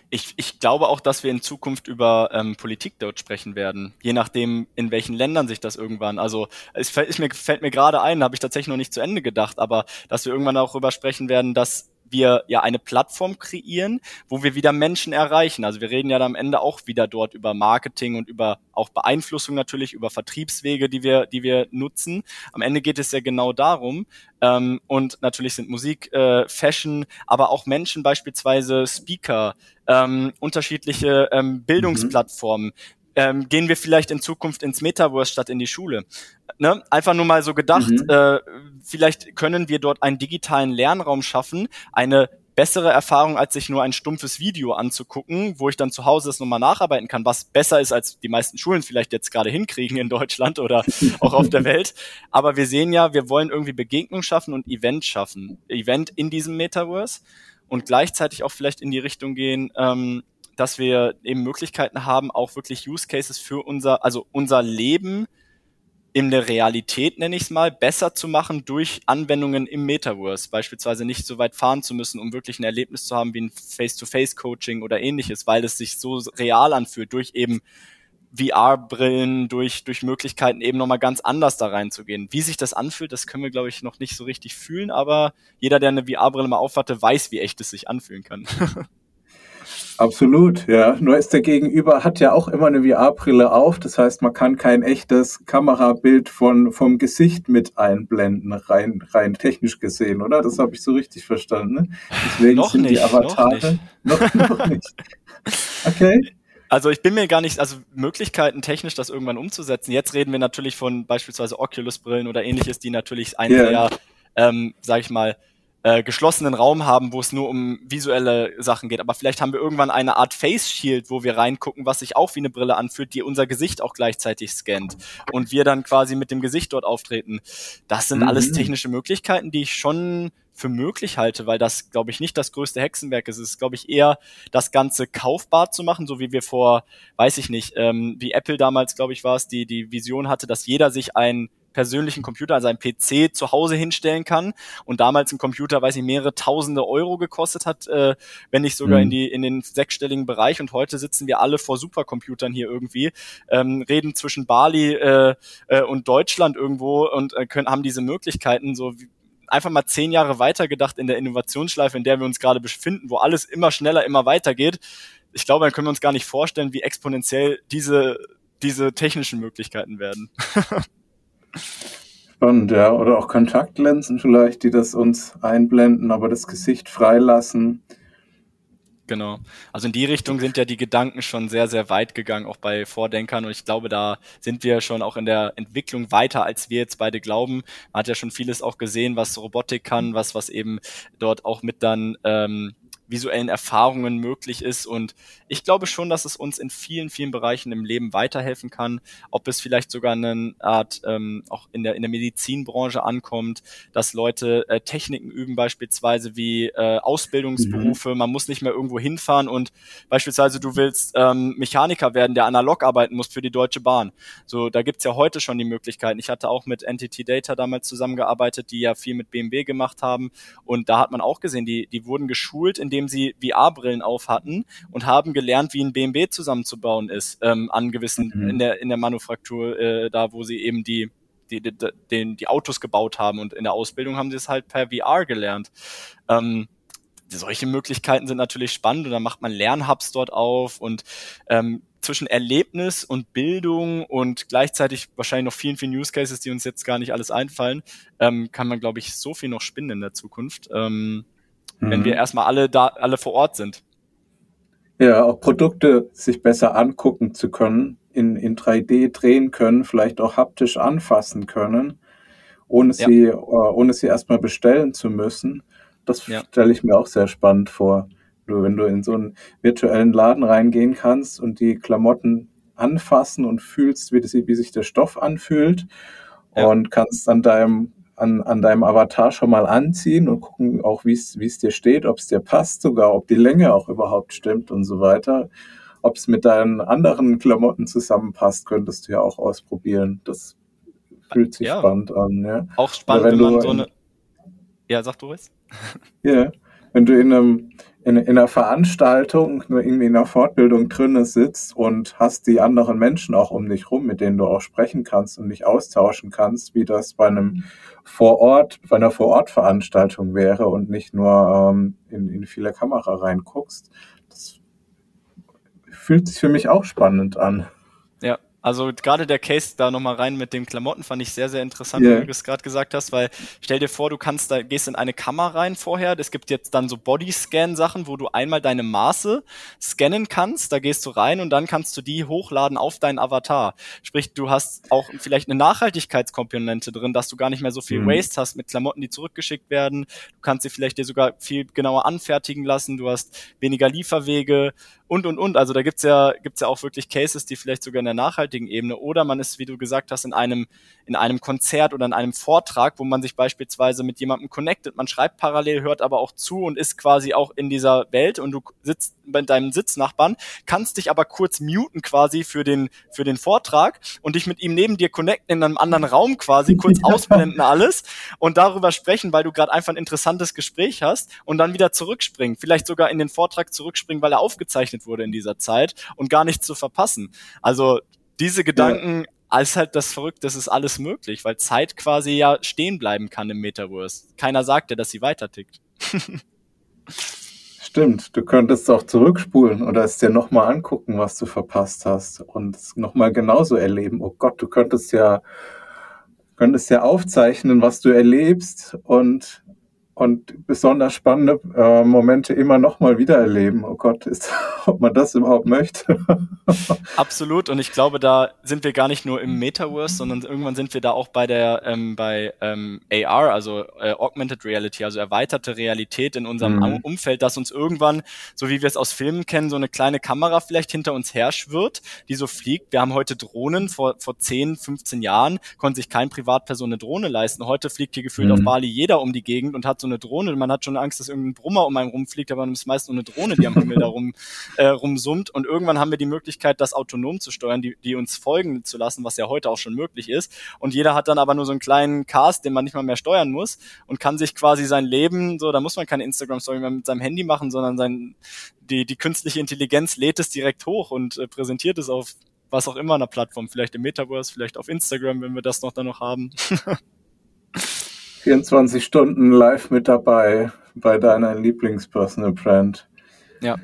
Ich, ich glaube auch, dass wir in Zukunft über ähm, Politik dort sprechen werden, je nachdem, in welchen Ländern sich das irgendwann. Also es fällt, mir, fällt mir gerade ein, habe ich tatsächlich noch nicht zu Ende gedacht, aber dass wir irgendwann auch darüber sprechen werden, dass wir ja eine Plattform kreieren, wo wir wieder Menschen erreichen. Also wir reden ja dann am Ende auch wieder dort über Marketing und über auch Beeinflussung natürlich, über Vertriebswege, die wir, die wir nutzen. Am Ende geht es ja genau darum. Ähm, und natürlich sind Musik, äh, Fashion, aber auch Menschen beispielsweise Speaker, ähm, unterschiedliche ähm, Bildungsplattformen. Mhm ähm, gehen wir vielleicht in Zukunft ins Metaverse statt in die Schule? Ne? Einfach nur mal so gedacht, mhm. äh, vielleicht können wir dort einen digitalen Lernraum schaffen, eine bessere Erfahrung, als sich nur ein stumpfes Video anzugucken, wo ich dann zu Hause das nochmal nacharbeiten kann, was besser ist, als die meisten Schulen vielleicht jetzt gerade hinkriegen in Deutschland oder auch auf der Welt. Aber wir sehen ja, wir wollen irgendwie Begegnung schaffen und Event schaffen. Event in diesem Metaverse und gleichzeitig auch vielleicht in die Richtung gehen, ähm, dass wir eben Möglichkeiten haben, auch wirklich Use Cases für unser, also unser Leben in der Realität, nenne ich es mal, besser zu machen durch Anwendungen im Metaverse. Beispielsweise nicht so weit fahren zu müssen, um wirklich ein Erlebnis zu haben wie ein Face-to-Face-Coaching oder ähnliches, weil es sich so real anfühlt, durch eben VR-Brillen, durch, durch Möglichkeiten eben nochmal ganz anders da reinzugehen. Wie sich das anfühlt, das können wir, glaube ich, noch nicht so richtig fühlen, aber jeder, der eine VR-Brille mal aufhatte, weiß, wie echt es sich anfühlen kann. Absolut, ja. Nur ist der Gegenüber hat ja auch immer eine VR-Brille auf. Das heißt, man kann kein echtes Kamerabild von, vom Gesicht mit einblenden, rein, rein technisch gesehen, oder? Das habe ich so richtig verstanden. Ne? Deswegen noch sind nicht, die Avatare noch nicht. Noch, noch nicht. Okay. Also ich bin mir gar nicht, also Möglichkeiten technisch das irgendwann umzusetzen. Jetzt reden wir natürlich von beispielsweise Oculus-Brillen oder ähnliches, die natürlich ein yeah. sehr, ähm, sag ich mal, äh, geschlossenen Raum haben, wo es nur um visuelle Sachen geht. Aber vielleicht haben wir irgendwann eine Art Face Shield, wo wir reingucken, was sich auch wie eine Brille anfühlt, die unser Gesicht auch gleichzeitig scannt und wir dann quasi mit dem Gesicht dort auftreten. Das sind mhm. alles technische Möglichkeiten, die ich schon für möglich halte, weil das, glaube ich, nicht das größte Hexenwerk ist. Es ist, glaube ich, eher das Ganze kaufbar zu machen, so wie wir vor, weiß ich nicht, ähm, wie Apple damals, glaube ich, war es, die die Vision hatte, dass jeder sich ein persönlichen Computer, also ein PC zu Hause hinstellen kann und damals ein Computer, weiß ich, mehrere tausende Euro gekostet hat, äh, wenn nicht sogar mhm. in die in den sechsstelligen Bereich und heute sitzen wir alle vor Supercomputern hier irgendwie, ähm, reden zwischen Bali äh, äh, und Deutschland irgendwo und äh, können, haben diese Möglichkeiten so wie, einfach mal zehn Jahre weitergedacht in der Innovationsschleife, in der wir uns gerade befinden, wo alles immer schneller, immer weitergeht. Ich glaube, dann können wir uns gar nicht vorstellen, wie exponentiell diese diese technischen Möglichkeiten werden. Spannend, ja. Oder auch Kontaktlinsen vielleicht, die das uns einblenden, aber das Gesicht freilassen. Genau. Also in die Richtung sind ja die Gedanken schon sehr, sehr weit gegangen, auch bei Vordenkern. Und ich glaube, da sind wir schon auch in der Entwicklung weiter, als wir jetzt beide glauben. Man hat ja schon vieles auch gesehen, was Robotik kann, was, was eben dort auch mit dann ähm, visuellen Erfahrungen möglich ist. Und ich glaube schon, dass es uns in vielen, vielen Bereichen im Leben weiterhelfen kann. Ob es vielleicht sogar eine Art ähm, auch in der, in der Medizinbranche ankommt, dass Leute äh, Techniken üben, beispielsweise wie äh, Ausbildungsberufe. Mhm. Man muss nicht mehr irgendwo hinfahren und beispielsweise du willst ähm, Mechaniker werden, der analog arbeiten muss für die Deutsche Bahn. So, da gibt's ja heute schon die Möglichkeiten. Ich hatte auch mit Entity Data damals zusammengearbeitet, die ja viel mit BMW gemacht haben. Und da hat man auch gesehen, die, die wurden geschult, indem indem sie VR-Brillen auf hatten und haben gelernt, wie ein BMW zusammenzubauen ist, ähm, an gewissen, mhm. in der, in der Manufaktur, äh, da wo sie eben die, die, die, die, die Autos gebaut haben und in der Ausbildung haben sie es halt per VR gelernt. Ähm, solche Möglichkeiten sind natürlich spannend und dann macht man Lernhubs dort auf und ähm, zwischen Erlebnis und Bildung und gleichzeitig wahrscheinlich noch vielen, vielen Use Cases, die uns jetzt gar nicht alles einfallen, ähm, kann man, glaube ich, so viel noch spinnen in der Zukunft. Ähm, mhm. wenn wir erstmal alle da, alle vor Ort sind. Ja, auch Produkte sich besser angucken zu können, in, in 3D drehen können, vielleicht auch haptisch anfassen können, ohne ja. sie, äh, ohne sie erstmal bestellen zu müssen. Das ja. stelle ich mir auch sehr spannend vor. Wenn du in so einen virtuellen Laden reingehen kannst und die Klamotten anfassen und fühlst, wie, das, wie sich der Stoff anfühlt ja. und kannst an deinem an, an deinem Avatar schon mal anziehen und gucken auch, wie es dir steht, ob es dir passt sogar, ob die Länge auch überhaupt stimmt und so weiter. Ob es mit deinen anderen Klamotten zusammenpasst, könntest du ja auch ausprobieren. Das fühlt sich ja. spannend an. Ja. Auch spannend, wenn, wenn man so eine... Ja, sag du es. Ja, wenn du in einem in, in einer Veranstaltung, irgendwie in einer Fortbildung drinne sitzt und hast die anderen Menschen auch um dich rum, mit denen du auch sprechen kannst und dich austauschen kannst, wie das bei einem Vorort, bei einer Vorortveranstaltung wäre und nicht nur ähm, in, in viele Kamera reinguckst. Das fühlt sich für mich auch spannend an. Also gerade der Case da nochmal rein mit dem Klamotten fand ich sehr, sehr interessant, yeah. wie du das gerade gesagt hast, weil stell dir vor, du kannst da, gehst in eine Kammer rein vorher. Es gibt jetzt dann so Bodyscan-Sachen, wo du einmal deine Maße scannen kannst. Da gehst du rein und dann kannst du die hochladen auf deinen Avatar. Sprich, du hast auch vielleicht eine Nachhaltigkeitskomponente drin, dass du gar nicht mehr so viel mhm. Waste hast mit Klamotten, die zurückgeschickt werden. Du kannst sie vielleicht dir sogar viel genauer anfertigen lassen. Du hast weniger Lieferwege und, und, und. Also da gibt's ja, gibt's ja auch wirklich Cases, die vielleicht sogar in der nachhaltigen Ebene oder man ist, wie du gesagt hast, in einem, in einem Konzert oder in einem Vortrag, wo man sich beispielsweise mit jemandem connectet, man schreibt parallel, hört aber auch zu und ist quasi auch in dieser Welt und du sitzt bei deinem Sitznachbarn, kannst dich aber kurz muten quasi für den, für den Vortrag und dich mit ihm neben dir connecten in einem anderen Raum quasi, kurz ausblenden alles und darüber sprechen, weil du gerade einfach ein interessantes Gespräch hast und dann wieder zurückspringen, vielleicht sogar in den Vortrag zurückspringen, weil er aufgezeichnet wurde in dieser Zeit und gar nicht zu verpassen. Also diese Gedanken, ja. Als halt das Verrückte, das ist alles möglich, weil Zeit quasi ja stehen bleiben kann im Metaverse. Keiner sagt ja, dass sie weiter tickt. Stimmt, du könntest auch zurückspulen oder es dir nochmal angucken, was du verpasst hast und es nochmal genauso erleben. Oh Gott, du könntest ja, könntest ja aufzeichnen, was du erlebst und und besonders spannende äh, Momente immer noch mal wieder erleben. Oh Gott, ist, ob man das überhaupt möchte. Absolut. Und ich glaube, da sind wir gar nicht nur im Metaverse, sondern irgendwann sind wir da auch bei der ähm, bei ähm, AR, also äh, Augmented Reality, also erweiterte Realität in unserem mhm. Umfeld, dass uns irgendwann, so wie wir es aus Filmen kennen, so eine kleine Kamera vielleicht hinter uns her schwirrt, die so fliegt. Wir haben heute Drohnen. Vor vor 10, 15 Jahren konnte sich kein Privatperson eine Drohne leisten. Heute fliegt hier gefühlt mhm. auf Bali jeder um die Gegend und hat so eine Drohne. Man hat schon Angst, dass irgendein Brummer um einen rumfliegt, aber es ist meist nur eine Drohne, die am Himmel da rum, äh, rumsummt. Und irgendwann haben wir die Möglichkeit, das autonom zu steuern, die, die uns folgen zu lassen, was ja heute auch schon möglich ist. Und jeder hat dann aber nur so einen kleinen Cast, den man nicht mal mehr steuern muss und kann sich quasi sein Leben, so, da muss man keine Instagram-Story mehr mit seinem Handy machen, sondern sein, die, die künstliche Intelligenz lädt es direkt hoch und äh, präsentiert es auf was auch immer einer Plattform, vielleicht im Metaverse, vielleicht auf Instagram, wenn wir das noch dann noch haben. 24 Stunden live mit dabei bei deiner Lieblings-Personal Brand. Ja.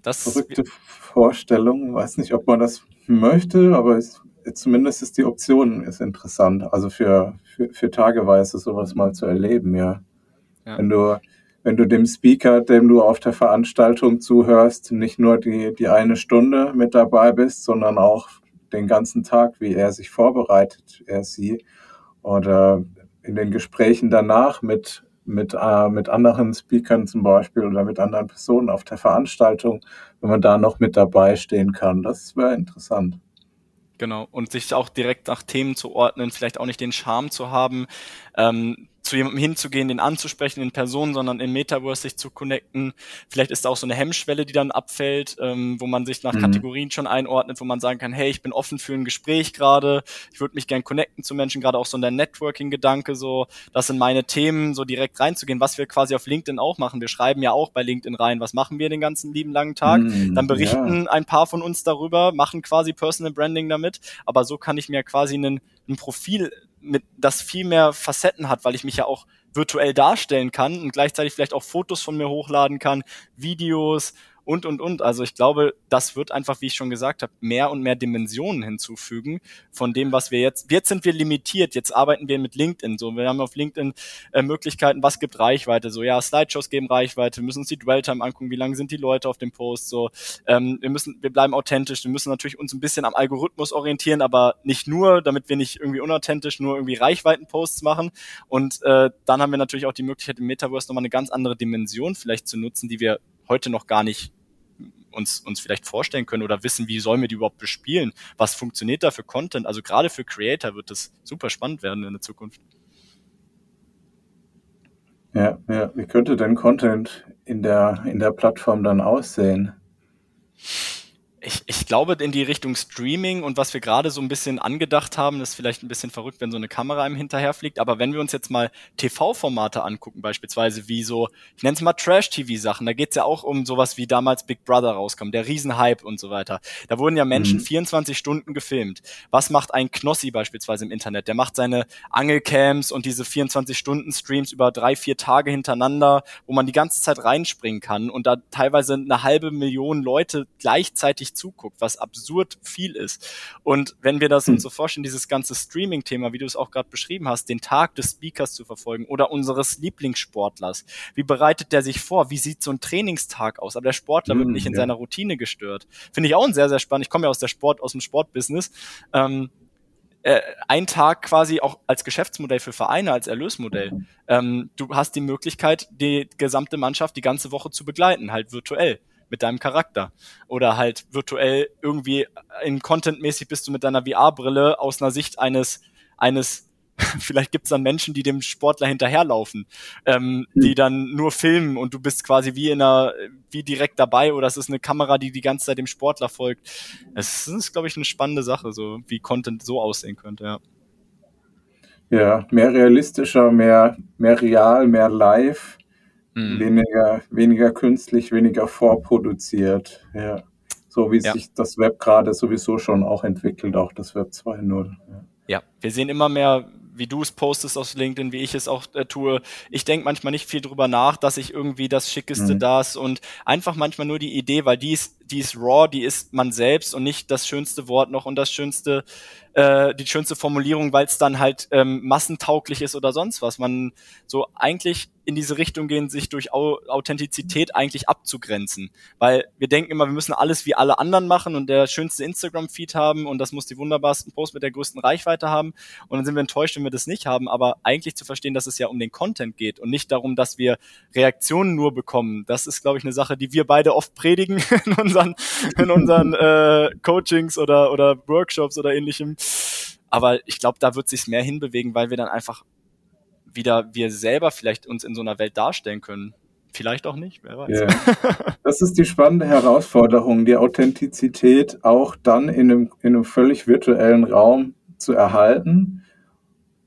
Das Verrückte Vorstellung. Weiß nicht, ob man das möchte, aber es, zumindest ist die Option ist interessant. Also für, für, für tageweise sowas mal zu erleben, ja. ja. Wenn du, wenn du dem Speaker, dem du auf der Veranstaltung zuhörst, nicht nur die, die eine Stunde mit dabei bist, sondern auch den ganzen Tag, wie er sich vorbereitet, er sie, oder in den Gesprächen danach mit, mit, äh, mit anderen Speakern zum Beispiel oder mit anderen Personen auf der Veranstaltung, wenn man da noch mit dabei stehen kann. Das wäre interessant. Genau. Und sich auch direkt nach Themen zu ordnen, vielleicht auch nicht den Charme zu haben, ähm, zu jemandem hinzugehen, den anzusprechen in Person, sondern in Metaverse sich zu connecten. Vielleicht ist da auch so eine Hemmschwelle, die dann abfällt, ähm, wo man sich nach mhm. Kategorien schon einordnet, wo man sagen kann, hey, ich bin offen für ein Gespräch gerade, ich würde mich gern connecten zu Menschen, gerade auch so in der Networking-Gedanke, so, das sind meine Themen, so direkt reinzugehen, was wir quasi auf LinkedIn auch machen. Wir schreiben ja auch bei LinkedIn rein, was machen wir den ganzen lieben langen Tag. Mhm, dann berichten ja. ein paar von uns darüber, machen quasi Personal Branding damit, aber so kann ich mir quasi einen, ein Profil mit, das viel mehr Facetten hat, weil ich mich ja auch virtuell darstellen kann und gleichzeitig vielleicht auch Fotos von mir hochladen kann, Videos und, und, und. Also ich glaube, das wird einfach, wie ich schon gesagt habe, mehr und mehr Dimensionen hinzufügen von dem, was wir jetzt, jetzt sind wir limitiert, jetzt arbeiten wir mit LinkedIn, so, wir haben auf LinkedIn äh, Möglichkeiten, was gibt Reichweite, so, ja, Slideshows geben Reichweite, wir müssen uns die Dwelltime angucken, wie lange sind die Leute auf dem Post, so, ähm, wir müssen, wir bleiben authentisch, wir müssen natürlich uns ein bisschen am Algorithmus orientieren, aber nicht nur, damit wir nicht irgendwie unauthentisch nur irgendwie Reichweitenposts machen. Und äh, dann haben wir natürlich auch die Möglichkeit, im Metaverse nochmal eine ganz andere Dimension vielleicht zu nutzen, die wir heute noch gar nicht uns, uns vielleicht vorstellen können oder wissen, wie sollen wir die überhaupt bespielen? Was funktioniert da für Content? Also gerade für Creator wird das super spannend werden in der Zukunft. Ja, ja. Wie könnte denn Content in der, in der Plattform dann aussehen? Ich, ich glaube in die Richtung Streaming und was wir gerade so ein bisschen angedacht haben, ist vielleicht ein bisschen verrückt, wenn so eine Kamera einem hinterherfliegt. Aber wenn wir uns jetzt mal TV-Formate angucken, beispielsweise wie so, ich nenne es mal Trash-TV-Sachen, da geht es ja auch um sowas wie damals Big Brother rauskam, der Riesenhype und so weiter. Da wurden ja Menschen mhm. 24 Stunden gefilmt. Was macht ein Knossi beispielsweise im Internet? Der macht seine Angelcams und diese 24-Stunden-Streams über drei, vier Tage hintereinander, wo man die ganze Zeit reinspringen kann und da teilweise eine halbe Million Leute gleichzeitig zuguckt, was absurd viel ist. Und wenn wir das hm. uns so vorstellen, dieses ganze Streaming-Thema, wie du es auch gerade beschrieben hast, den Tag des Speakers zu verfolgen oder unseres Lieblingssportlers, wie bereitet der sich vor? Wie sieht so ein Trainingstag aus? Aber der Sportler hm, wird nicht in ja. seiner Routine gestört. Finde ich auch ein sehr, sehr spannend. Ich komme ja aus der Sport, aus dem Sportbusiness. Ähm, äh, ein Tag quasi auch als Geschäftsmodell für Vereine, als Erlösmodell. Ähm, du hast die Möglichkeit, die gesamte Mannschaft die ganze Woche zu begleiten, halt virtuell mit deinem Charakter. Oder halt virtuell irgendwie in Content-mäßig bist du mit deiner VR-Brille aus einer Sicht eines, eines vielleicht gibt's dann Menschen, die dem Sportler hinterherlaufen, ähm, mhm. die dann nur filmen und du bist quasi wie in einer, wie direkt dabei oder es ist eine Kamera, die die ganze Zeit dem Sportler folgt. Es ist, glaube ich, eine spannende Sache, so wie Content so aussehen könnte, ja. Ja, mehr realistischer, mehr, mehr real, mehr live, mhm. weniger, weniger künstlich, weniger vorproduziert, ja. So wie ja. sich das Web gerade sowieso schon auch entwickelt, auch das Web 2.0. Ja. ja, wir sehen immer mehr wie du es postest auf LinkedIn, wie ich es auch äh, tue. Ich denke manchmal nicht viel drüber nach, dass ich irgendwie das Schickeste mhm. das und einfach manchmal nur die Idee, weil die ist, die ist raw, die ist man selbst und nicht das schönste Wort noch und das schönste äh, die schönste Formulierung, weil es dann halt ähm, massentauglich ist oder sonst was. Man so eigentlich in diese Richtung gehen, sich durch Au Authentizität eigentlich abzugrenzen. Weil wir denken immer, wir müssen alles wie alle anderen machen und der schönste Instagram-Feed haben und das muss die wunderbarsten Posts mit der größten Reichweite haben. Und dann sind wir enttäuscht, wenn wir das nicht haben. Aber eigentlich zu verstehen, dass es ja um den Content geht und nicht darum, dass wir Reaktionen nur bekommen. Das ist, glaube ich, eine Sache, die wir beide oft predigen in unseren, in unseren äh, Coachings oder, oder Workshops oder ähnlichem. Aber ich glaube, da wird sich mehr hinbewegen, weil wir dann einfach wieder wir selber vielleicht uns in so einer Welt darstellen können. Vielleicht auch nicht, wer weiß. Yeah. Das ist die spannende Herausforderung, die Authentizität auch dann in einem, in einem völlig virtuellen Raum zu erhalten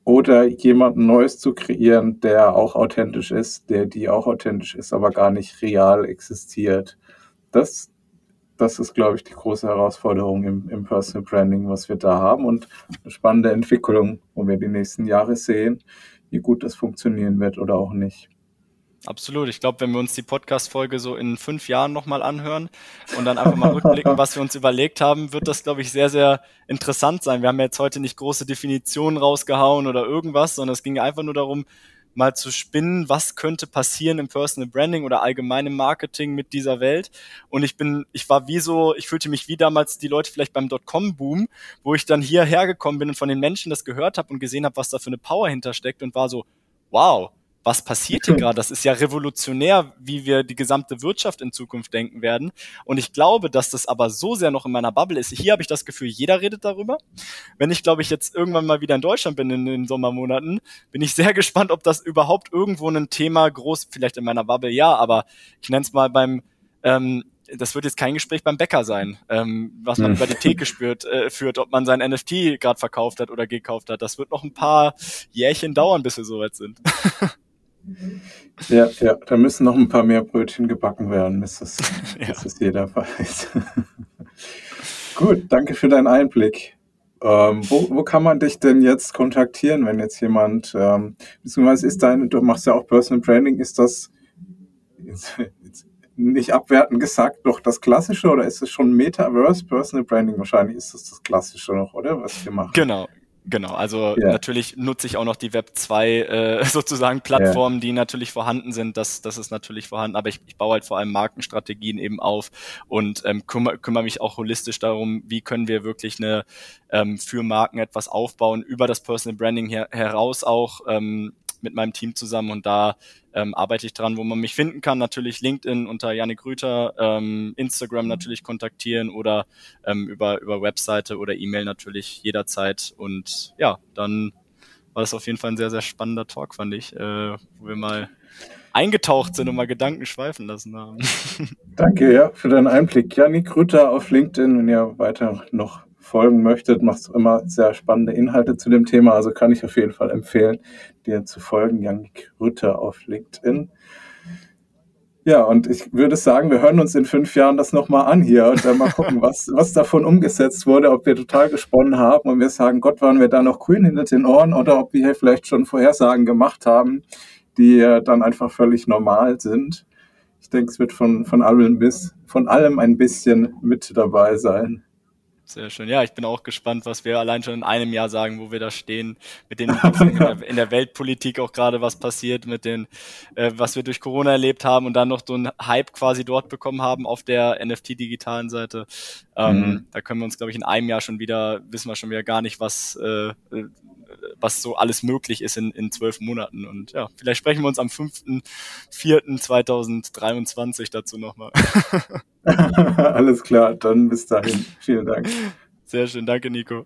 oder jemanden Neues zu kreieren, der auch authentisch ist, der die auch authentisch ist, aber gar nicht real existiert. Das, das ist, glaube ich, die große Herausforderung im, im Personal Branding, was wir da haben und eine spannende Entwicklung, wo wir die nächsten Jahre sehen, wie gut das funktionieren wird oder auch nicht. Absolut. Ich glaube, wenn wir uns die Podcast-Folge so in fünf Jahren nochmal anhören und dann einfach mal rückblicken, was wir uns überlegt haben, wird das, glaube ich, sehr, sehr interessant sein. Wir haben jetzt heute nicht große Definitionen rausgehauen oder irgendwas, sondern es ging einfach nur darum, mal zu spinnen, was könnte passieren im Personal Branding oder allgemein im Marketing mit dieser Welt. Und ich bin, ich war wie so, ich fühlte mich wie damals die Leute vielleicht beim Dotcom-Boom, wo ich dann hierher gekommen bin und von den Menschen das gehört habe und gesehen habe, was da für eine Power hintersteckt und war so, wow, was passiert hier gerade? Das ist ja revolutionär, wie wir die gesamte Wirtschaft in Zukunft denken werden. Und ich glaube, dass das aber so sehr noch in meiner Bubble ist. Hier habe ich das Gefühl, jeder redet darüber. Wenn ich, glaube ich, jetzt irgendwann mal wieder in Deutschland bin in den Sommermonaten, bin ich sehr gespannt, ob das überhaupt irgendwo ein Thema groß, vielleicht in meiner Bubble, ja, aber ich nenne es mal beim ähm, das wird jetzt kein Gespräch beim Bäcker sein, ähm, was man hm. über die Theke spürt, äh, führt, ob man sein NFT gerade verkauft hat oder gekauft hat. Das wird noch ein paar Jährchen dauern, bis wir soweit sind. Ja, ja, da müssen noch ein paar mehr Brötchen gebacken werden, bis es, ja. bis es jeder weiß. Gut, danke für deinen Einblick. Ähm, wo, wo kann man dich denn jetzt kontaktieren, wenn jetzt jemand, ähm, beziehungsweise ist dein, du machst ja auch Personal Branding, ist das jetzt, jetzt nicht abwertend gesagt doch das Klassische oder ist es schon Metaverse Personal Branding? Wahrscheinlich ist das das Klassische noch, oder? Was wir machen. Genau, Genau, also ja. natürlich nutze ich auch noch die Web 2 äh, sozusagen Plattformen, ja. die natürlich vorhanden sind. Das, das ist natürlich vorhanden, aber ich, ich baue halt vor allem Markenstrategien eben auf und ähm, kümmere, kümmere mich auch holistisch darum, wie können wir wirklich eine ähm, für Marken etwas aufbauen, über das Personal Branding her, heraus auch ähm, mit meinem Team zusammen und da ähm, arbeite ich dran, wo man mich finden kann. Natürlich LinkedIn unter Janik Rüther, ähm, Instagram mhm. natürlich kontaktieren oder ähm, über, über Webseite oder E-Mail natürlich jederzeit. Und ja, dann war das auf jeden Fall ein sehr, sehr spannender Talk, fand ich, äh, wo wir mal eingetaucht sind und mal Gedanken schweifen lassen haben. Danke, ja, für deinen Einblick. Janik Rüther auf LinkedIn, wenn ihr weiter noch folgen möchtet, machst du immer sehr spannende Inhalte zu dem Thema. Also kann ich auf jeden Fall empfehlen, dir zu folgen, Janik Rütter auf LinkedIn. Ja, und ich würde sagen, wir hören uns in fünf Jahren das nochmal an hier und dann mal gucken, was, was davon umgesetzt wurde, ob wir total gesponnen haben und wir sagen, Gott, waren wir da noch grün hinter den Ohren oder ob wir hier vielleicht schon Vorhersagen gemacht haben, die dann einfach völlig normal sind. ich denke, es wird von, von allem bis, von allem ein bisschen mit dabei sein. Sehr schön. Ja, ich bin auch gespannt, was wir allein schon in einem Jahr sagen, wo wir da stehen, mit den in, der, Weltpolitik auch gerade was passiert, mit den, äh, was wir durch Corona erlebt haben und dann noch so einen Hype quasi dort bekommen haben auf der NFT-digitalen Seite. Ähm, mhm. Da können wir uns, glaube ich, in einem Jahr schon wieder, wissen wir schon wieder gar nicht, was, äh, was so alles möglich ist in, in zwölf Monaten. Und ja, vielleicht sprechen wir uns am 5.4.2023 dazu nochmal. Alles klar, dann bis dahin. Vielen Dank. Sehr schön, danke Nico.